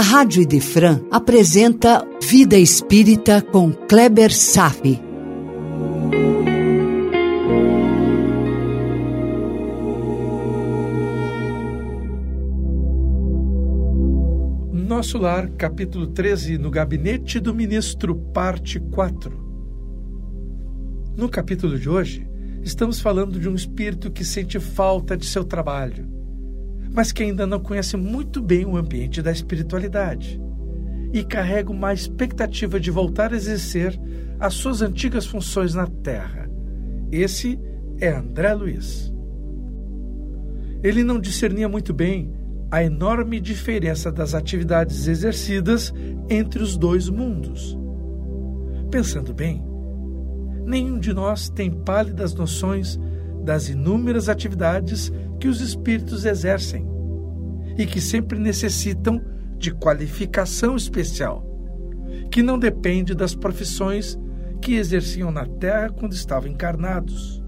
A Rádio Idefran apresenta Vida Espírita com Kleber Safi. Nosso Lar, capítulo 13, no Gabinete do Ministro, parte 4. No capítulo de hoje, estamos falando de um espírito que sente falta de seu trabalho, mas que ainda não conhece muito bem o ambiente da espiritualidade e carrega uma expectativa de voltar a exercer as suas antigas funções na Terra. Esse é André Luiz. Ele não discernia muito bem a enorme diferença das atividades exercidas entre os dois mundos. Pensando bem, nenhum de nós tem pálidas noções das inúmeras atividades que os espíritos exercem e que sempre necessitam de qualificação especial, que não depende das profissões que exerciam na Terra quando estavam encarnados.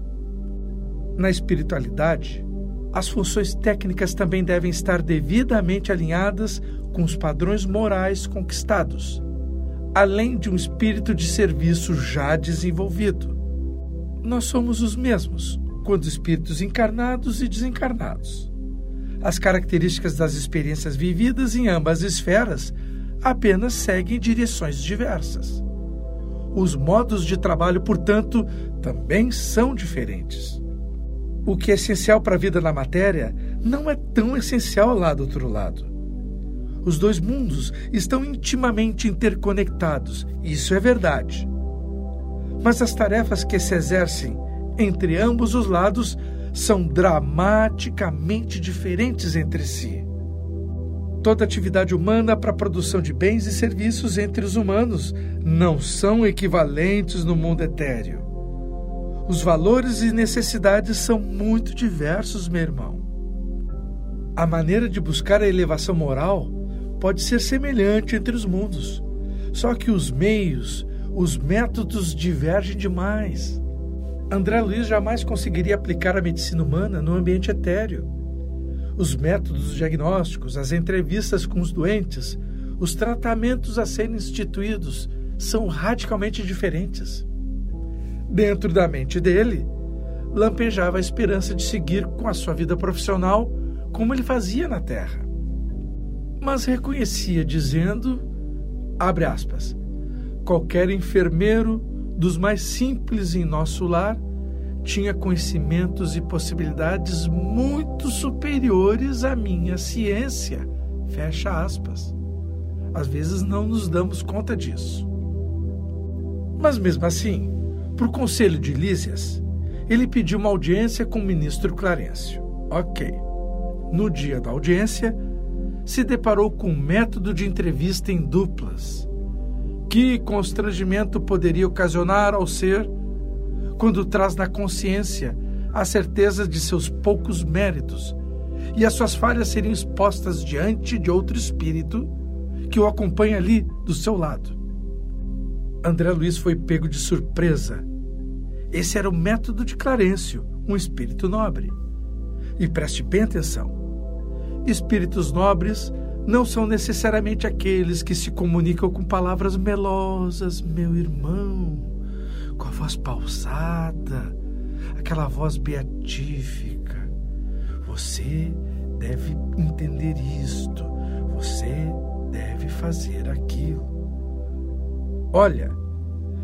Na espiritualidade, as funções técnicas também devem estar devidamente alinhadas com os padrões morais conquistados, além de um espírito de serviço já desenvolvido. Nós somos os mesmos, quando espíritos encarnados e desencarnados. As características das experiências vividas em ambas esferas apenas seguem direções diversas. Os modos de trabalho, portanto, também são diferentes o que é essencial para a vida na matéria não é tão essencial lá do outro lado. Os dois mundos estão intimamente interconectados, isso é verdade. Mas as tarefas que se exercem entre ambos os lados são dramaticamente diferentes entre si. Toda atividade humana para a produção de bens e serviços entre os humanos não são equivalentes no mundo etéreo. Os valores e necessidades são muito diversos, meu irmão. A maneira de buscar a elevação moral pode ser semelhante entre os mundos, só que os meios, os métodos divergem demais. André Luiz jamais conseguiria aplicar a medicina humana no ambiente etéreo. Os métodos diagnósticos, as entrevistas com os doentes, os tratamentos a serem instituídos são radicalmente diferentes. Dentro da mente dele, lampejava a esperança de seguir com a sua vida profissional como ele fazia na Terra. Mas reconhecia dizendo, abre aspas, qualquer enfermeiro dos mais simples em nosso lar tinha conhecimentos e possibilidades muito superiores à minha ciência. Fecha aspas. Às vezes não nos damos conta disso. Mas mesmo assim, por conselho de Lísias, ele pediu uma audiência com o ministro Clarencio. Ok. No dia da audiência, se deparou com um método de entrevista em duplas. Que constrangimento poderia ocasionar ao ser quando traz na consciência a certeza de seus poucos méritos e as suas falhas serem expostas diante de outro espírito que o acompanha ali do seu lado? André Luiz foi pego de surpresa. Esse era o método de Clarencio, um espírito nobre. E preste bem atenção: espíritos nobres não são necessariamente aqueles que se comunicam com palavras melosas, meu irmão, com a voz pausada, aquela voz beatífica. Você deve entender isto, você deve fazer aquilo. Olha,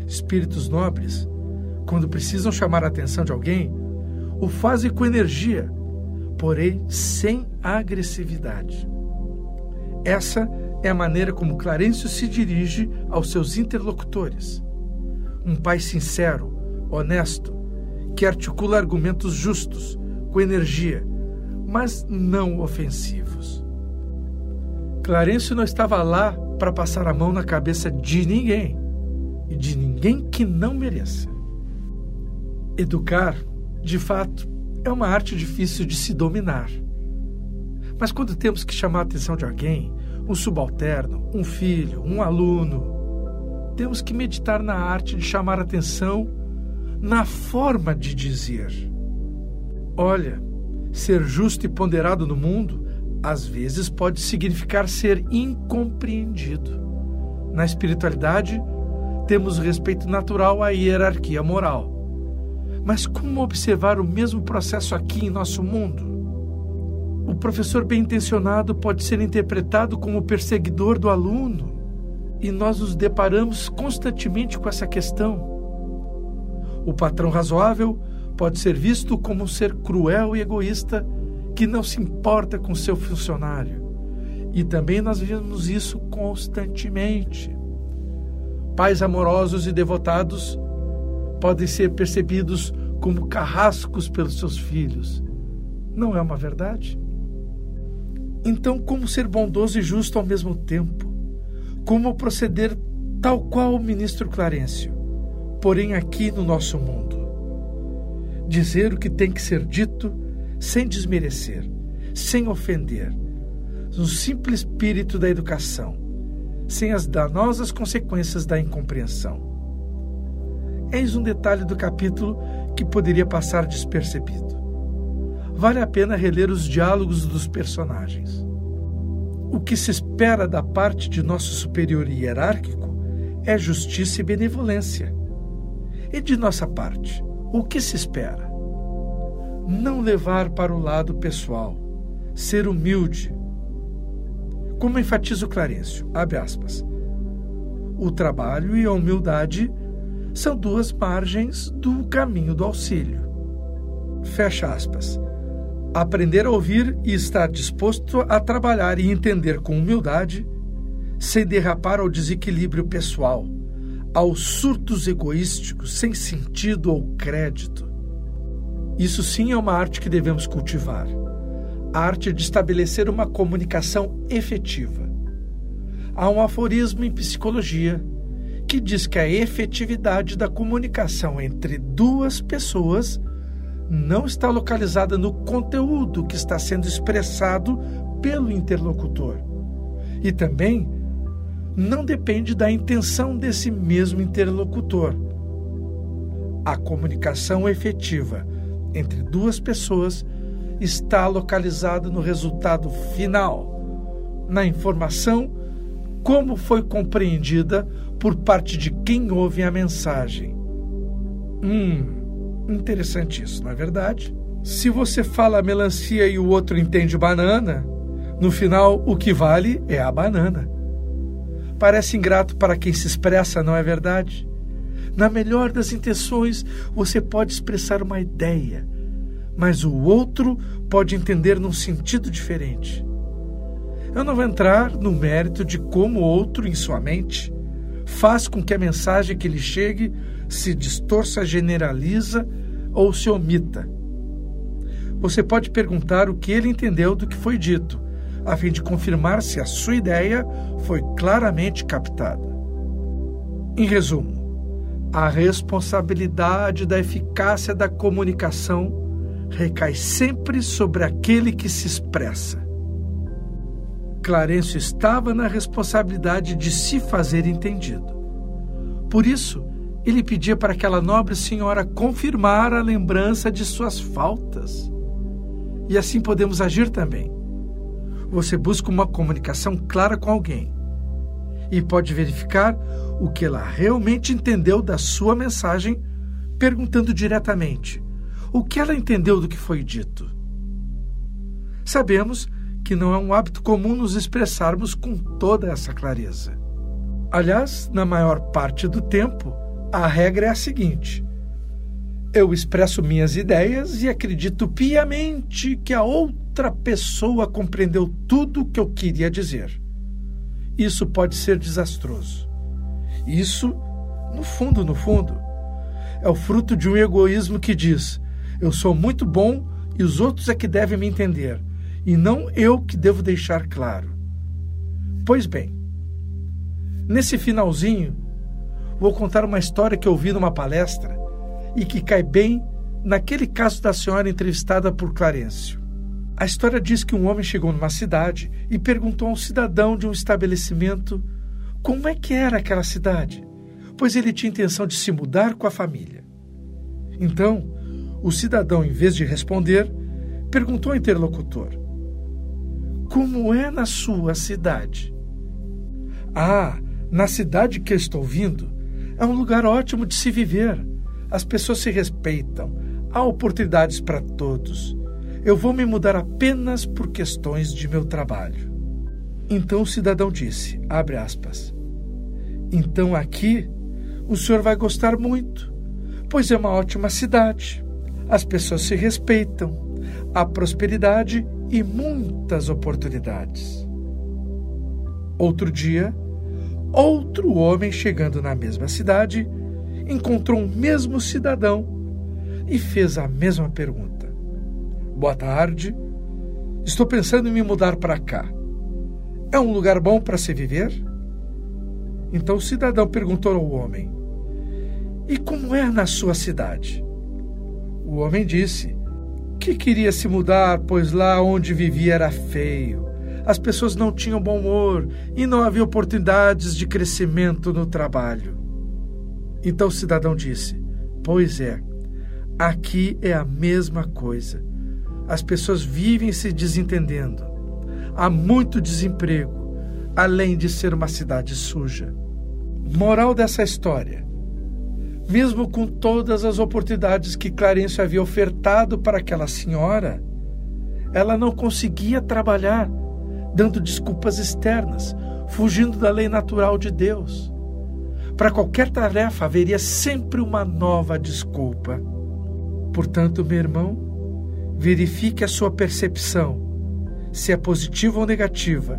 espíritos nobres, quando precisam chamar a atenção de alguém, o fazem com energia, porém sem agressividade. Essa é a maneira como Clarencio se dirige aos seus interlocutores. Um pai sincero, honesto, que articula argumentos justos, com energia, mas não ofensivos. Clarencio não estava lá para passar a mão na cabeça de ninguém e de ninguém que não mereça. Educar, de fato, é uma arte difícil de se dominar. Mas quando temos que chamar a atenção de alguém, um subalterno, um filho, um aluno, temos que meditar na arte de chamar atenção na forma de dizer. Olha, ser justo e ponderado no mundo às vezes pode significar ser incompreendido. Na espiritualidade, temos respeito natural à hierarquia moral. Mas como observar o mesmo processo aqui em nosso mundo? O professor bem intencionado pode ser interpretado como perseguidor do aluno, e nós nos deparamos constantemente com essa questão. O patrão razoável pode ser visto como um ser cruel e egoísta que não se importa com seu funcionário. E também nós vemos isso constantemente. Pais amorosos e devotados podem ser percebidos como carrascos pelos seus filhos. Não é uma verdade? Então, como ser bondoso e justo ao mesmo tempo? Como proceder tal qual o ministro Clarencio, porém aqui no nosso mundo? Dizer o que tem que ser dito sem desmerecer, sem ofender, no simples espírito da educação, sem as danosas consequências da incompreensão. Eis um detalhe do capítulo que poderia passar despercebido. Vale a pena reler os diálogos dos personagens. O que se espera da parte de nosso superior hierárquico é justiça e benevolência. E de nossa parte, o que se espera? Não levar para o lado pessoal, ser humilde. Como enfatiza o Clarencio, abre aspas, o trabalho e a humildade são duas margens do caminho do auxílio. Fecha aspas. Aprender a ouvir e estar disposto a trabalhar e entender com humildade, sem derrapar ao desequilíbrio pessoal, aos surtos egoísticos sem sentido ou crédito. Isso sim é uma arte que devemos cultivar. A arte de estabelecer uma comunicação efetiva. Há um aforismo em psicologia que diz que a efetividade da comunicação entre duas pessoas não está localizada no conteúdo que está sendo expressado pelo interlocutor. E também não depende da intenção desse mesmo interlocutor. A comunicação efetiva entre duas pessoas está localizada no resultado final, na informação como foi compreendida por parte de quem ouve a mensagem. Hum, interessante isso, não é verdade? Se você fala melancia e o outro entende banana, no final o que vale é a banana. Parece ingrato para quem se expressa, não é verdade? Na melhor das intenções, você pode expressar uma ideia, mas o outro pode entender num sentido diferente. Eu não vou entrar no mérito de como o outro, em sua mente, faz com que a mensagem que lhe chegue se distorça, generaliza ou se omita. Você pode perguntar o que ele entendeu do que foi dito, a fim de confirmar se a sua ideia foi claramente captada. Em resumo, a responsabilidade da eficácia da comunicação recai sempre sobre aquele que se expressa. Clarencio estava na responsabilidade de se fazer entendido. Por isso, ele pedia para aquela nobre senhora confirmar a lembrança de suas faltas. E assim podemos agir também. Você busca uma comunicação clara com alguém e pode verificar o que ela realmente entendeu da sua mensagem, perguntando diretamente o que ela entendeu do que foi dito. Sabemos que não é um hábito comum nos expressarmos com toda essa clareza. Aliás, na maior parte do tempo, a regra é a seguinte: eu expresso minhas ideias e acredito piamente que a outra pessoa compreendeu tudo o que eu queria dizer. Isso pode ser desastroso. Isso, no fundo, no fundo, é o fruto de um egoísmo que diz: eu sou muito bom e os outros é que devem me entender e não eu que devo deixar claro. Pois bem, nesse finalzinho, vou contar uma história que eu vi numa palestra e que cai bem naquele caso da senhora entrevistada por Clarencio. A história diz que um homem chegou numa cidade e perguntou a um cidadão de um estabelecimento como é que era aquela cidade, pois ele tinha intenção de se mudar com a família. Então, o cidadão, em vez de responder, perguntou ao interlocutor: como é na sua cidade? Ah, na cidade que eu estou vindo, é um lugar ótimo de se viver. As pessoas se respeitam, há oportunidades para todos. Eu vou me mudar apenas por questões de meu trabalho. Então o cidadão disse, abre aspas, então aqui o senhor vai gostar muito, pois é uma ótima cidade. As pessoas se respeitam, há prosperidade e muitas oportunidades. Outro dia, outro homem chegando na mesma cidade encontrou o mesmo cidadão e fez a mesma pergunta. Boa tarde, estou pensando em me mudar para cá. É um lugar bom para se viver? Então o cidadão perguntou ao homem: E como é na sua cidade? O homem disse que queria se mudar, pois lá onde vivia era feio. As pessoas não tinham bom humor e não havia oportunidades de crescimento no trabalho. Então o cidadão disse: Pois é, aqui é a mesma coisa. As pessoas vivem se desentendendo. Há muito desemprego, além de ser uma cidade suja. Moral dessa história: mesmo com todas as oportunidades que Clarence havia ofertado para aquela senhora, ela não conseguia trabalhar, dando desculpas externas, fugindo da lei natural de Deus. Para qualquer tarefa haveria sempre uma nova desculpa. Portanto, meu irmão, verifique a sua percepção, se é positiva ou negativa.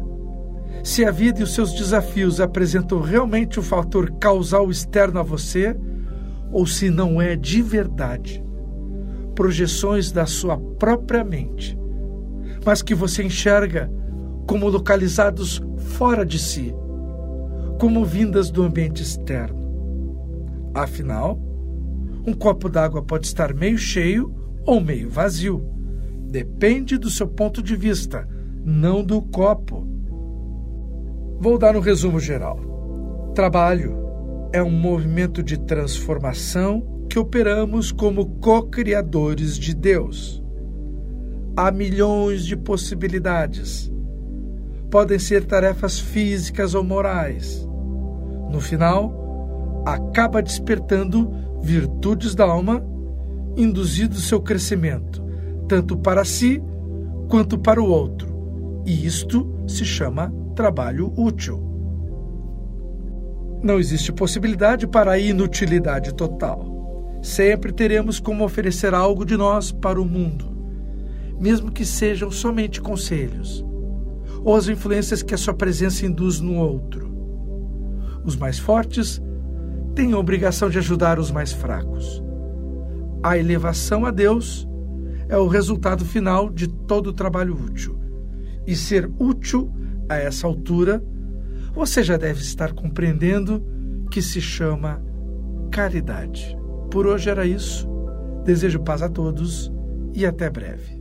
Se a vida e os seus desafios apresentam realmente um fator causal externo a você, ou se não é de verdade projeções da sua própria mente, mas que você enxerga como localizados fora de si, como vindas do ambiente externo. Afinal, um copo d'água pode estar meio cheio ou meio vazio. Depende do seu ponto de vista, não do copo. Vou dar um resumo geral. Trabalho é um movimento de transformação que operamos como co-criadores de Deus. Há milhões de possibilidades. Podem ser tarefas físicas ou morais. No final, acaba despertando virtudes da alma, induzindo seu crescimento, tanto para si quanto para o outro. E isto se chama trabalho útil. Não existe possibilidade para a inutilidade total. Sempre teremos como oferecer algo de nós para o mundo, mesmo que sejam somente conselhos, ou as influências que a sua presença induz no outro. Os mais fortes têm a obrigação de ajudar os mais fracos. A elevação a Deus é o resultado final de todo o trabalho útil. E ser útil a essa altura você já deve estar compreendendo que se chama caridade. Por hoje era isso. Desejo paz a todos e até breve.